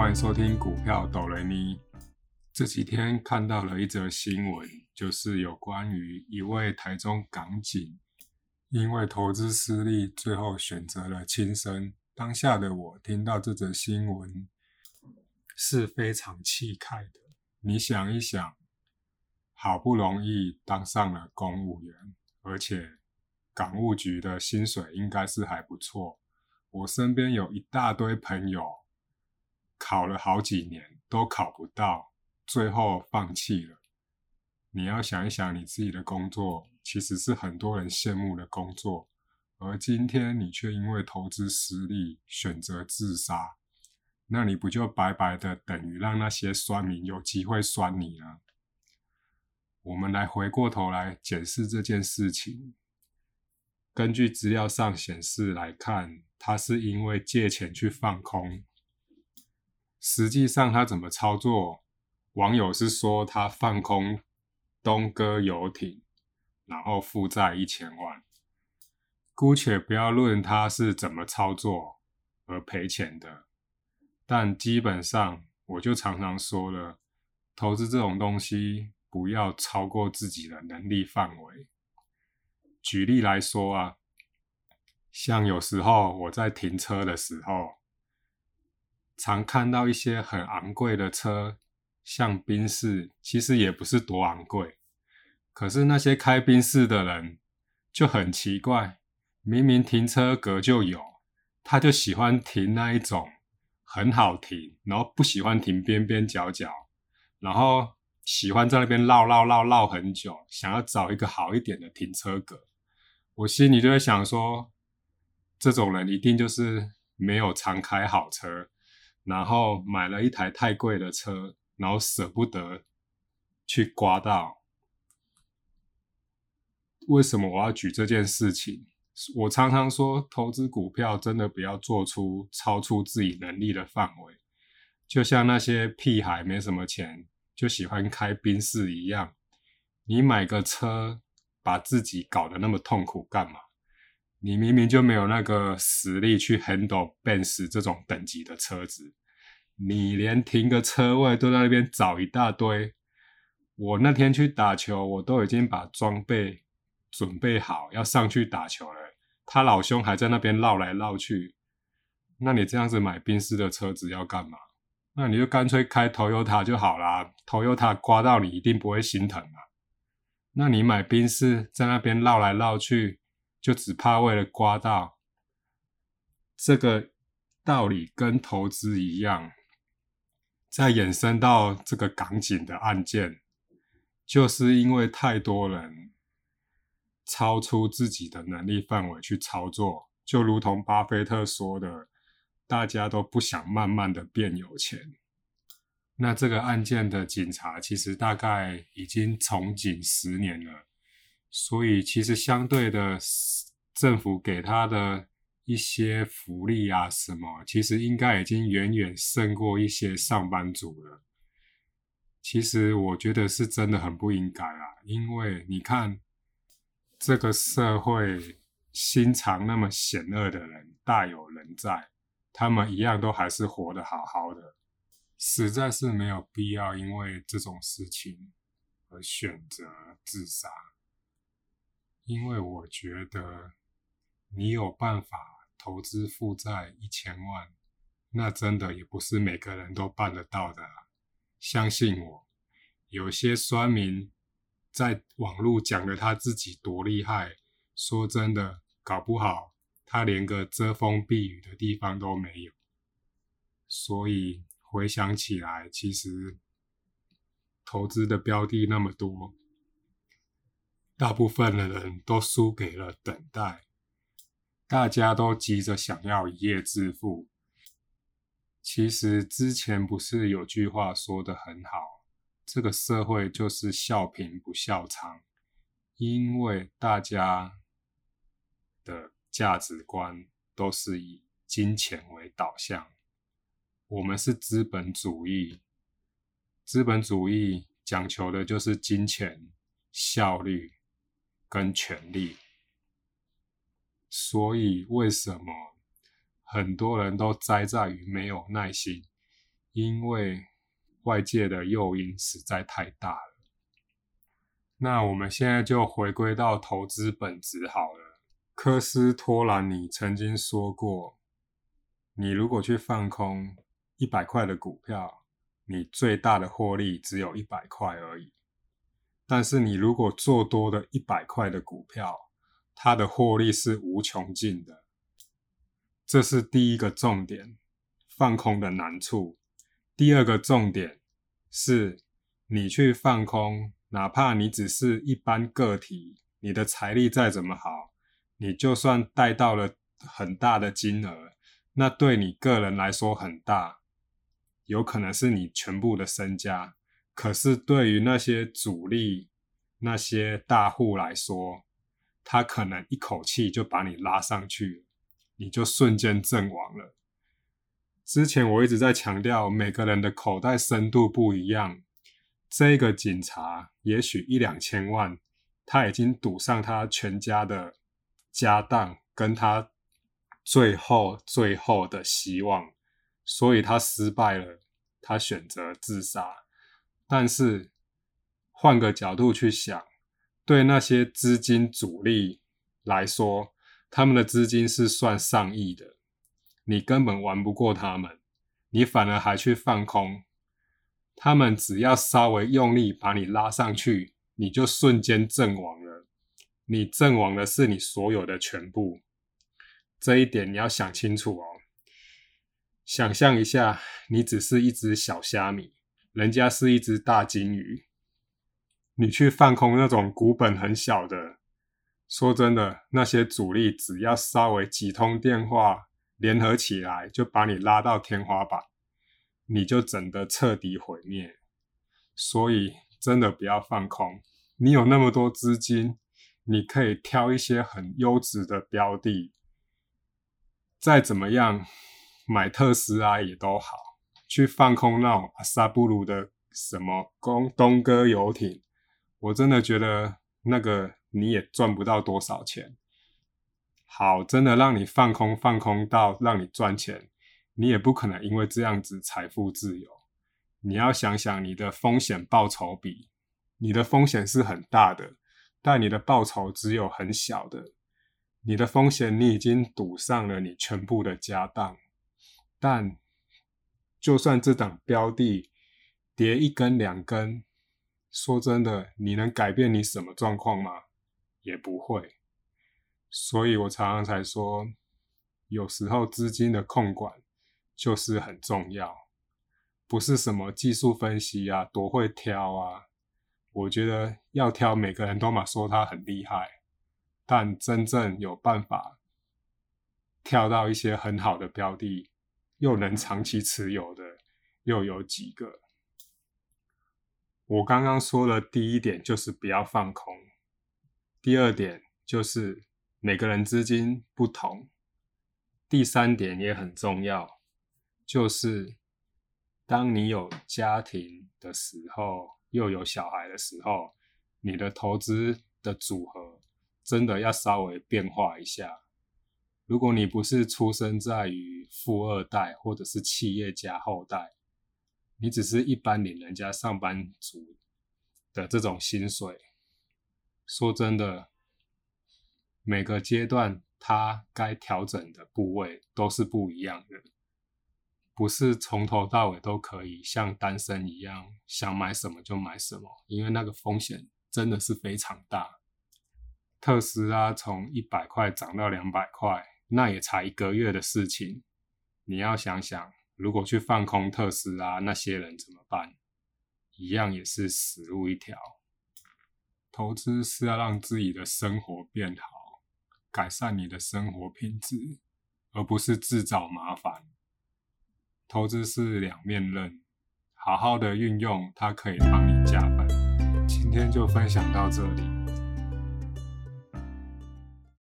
欢迎收听股票哆来咪。这几天看到了一则新闻，就是有关于一位台中港警，因为投资失利，最后选择了轻生。当下的我听到这则新闻是非常气慨的。你想一想，好不容易当上了公务员，而且港务局的薪水应该是还不错。我身边有一大堆朋友。考了好几年都考不到，最后放弃了。你要想一想，你自己的工作其实是很多人羡慕的工作，而今天你却因为投资失利选择自杀，那你不就白白的等于让那些酸民有机会酸你了？我们来回过头来检视这件事情。根据资料上显示来看，他是因为借钱去放空。实际上他怎么操作？网友是说他放空东哥游艇，然后负债一千万。姑且不要论他是怎么操作而赔钱的，但基本上我就常常说了，投资这种东西不要超过自己的能力范围。举例来说啊，像有时候我在停车的时候。常看到一些很昂贵的车，像宾士，其实也不是多昂贵。可是那些开宾士的人就很奇怪，明明停车格就有，他就喜欢停那一种很好停，然后不喜欢停边边角角，然后喜欢在那边绕绕绕绕很久，想要找一个好一点的停车格。我心里就在想说，这种人一定就是没有常开好车。然后买了一台太贵的车，然后舍不得去刮到。为什么我要举这件事情？我常常说，投资股票真的不要做出超出自己能力的范围。就像那些屁孩没什么钱，就喜欢开宾士一样。你买个车，把自己搞得那么痛苦干嘛？你明明就没有那个实力去 handle Benz 这种等级的车子，你连停个车位都在那边找一大堆。我那天去打球，我都已经把装备准备好要上去打球了，他老兄还在那边绕来绕去。那你这样子买宾士的车子要干嘛？那你就干脆开 Toyota 就好啦，Toyota 刮到你一定不会心疼啊。那你买宾士在那边绕来绕去。就只怕为了刮到，这个道理跟投资一样，再衍生到这个港警的案件，就是因为太多人超出自己的能力范围去操作，就如同巴菲特说的，大家都不想慢慢的变有钱。那这个案件的警察其实大概已经从警十年了。所以，其实相对的，政府给他的一些福利啊，什么，其实应该已经远远胜过一些上班族了。其实，我觉得是真的很不应该啊，因为你看，这个社会心肠那么险恶的人大有人在，他们一样都还是活得好好的，实在是没有必要因为这种事情而选择自杀。因为我觉得你有办法投资负债一千万，那真的也不是每个人都办得到的。相信我，有些酸民在网络讲的他自己多厉害，说真的，搞不好他连个遮风避雨的地方都没有。所以回想起来，其实投资的标的那么多。大部分的人都输给了等待，大家都急着想要一夜致富。其实之前不是有句话说的很好，这个社会就是笑贫不笑娼，因为大家的价值观都是以金钱为导向。我们是资本主义，资本主义讲求的就是金钱效率。跟权力，所以为什么很多人都栽在于没有耐心？因为外界的诱因实在太大了。那我们现在就回归到投资本质好了。科斯托兰尼曾经说过，你如果去放空一百块的股票，你最大的获利只有一百块而已。但是你如果做多的一百块的股票，它的获利是无穷尽的。这是第一个重点，放空的难处。第二个重点是，你去放空，哪怕你只是一般个体，你的财力再怎么好，你就算带到了很大的金额，那对你个人来说很大，有可能是你全部的身家。可是对于那些主力、那些大户来说，他可能一口气就把你拉上去。你就瞬间阵亡了。之前我一直在强调，每个人的口袋深度不一样。这个警察也许一两千万，他已经赌上他全家的家当，跟他最后最后的希望，所以他失败了，他选择自杀。但是换个角度去想，对那些资金主力来说，他们的资金是算上亿的，你根本玩不过他们，你反而还去放空，他们只要稍微用力把你拉上去，你就瞬间阵亡了。你阵亡的是你所有的全部，这一点你要想清楚哦。想象一下，你只是一只小虾米，人家是一只大金鱼，你去放空那种股本很小的。说真的，那些主力只要稍微几通电话联合起来，就把你拉到天花板，你就整的彻底毁灭。所以真的不要放空。你有那么多资金，你可以挑一些很优质的标的，再怎么样买特斯拉也都好，去放空那种阿萨布鲁的什么东东哥游艇，我真的觉得那个。你也赚不到多少钱。好，真的让你放空放空到让你赚钱，你也不可能因为这样子财富自由。你要想想你的风险报酬比，你的风险是很大的，但你的报酬只有很小的。你的风险你已经赌上了你全部的家当，但就算这档标的跌一根两根，说真的，你能改变你什么状况吗？也不会，所以我常常才说，有时候资金的控管就是很重要，不是什么技术分析啊，多会挑啊。我觉得要挑，每个人都嘛说他很厉害，但真正有办法跳到一些很好的标的，又能长期持有的，又有几个？我刚刚说的第一点就是不要放空。第二点就是每个人资金不同。第三点也很重要，就是当你有家庭的时候，又有小孩的时候，你的投资的组合真的要稍微变化一下。如果你不是出生在于富二代或者是企业家后代，你只是一般领人家上班族的这种薪水。说真的，每个阶段它该调整的部位都是不一样的，不是从头到尾都可以像单身一样想买什么就买什么，因为那个风险真的是非常大。特斯拉从一百块涨到两百块，那也才一个月的事情。你要想想，如果去放空特斯拉，那些人怎么办？一样也是死路一条。投资是要让自己的生活变好，改善你的生活品质，而不是自找麻烦。投资是两面刃，好好的运用它，可以帮你加分。今天就分享到这里。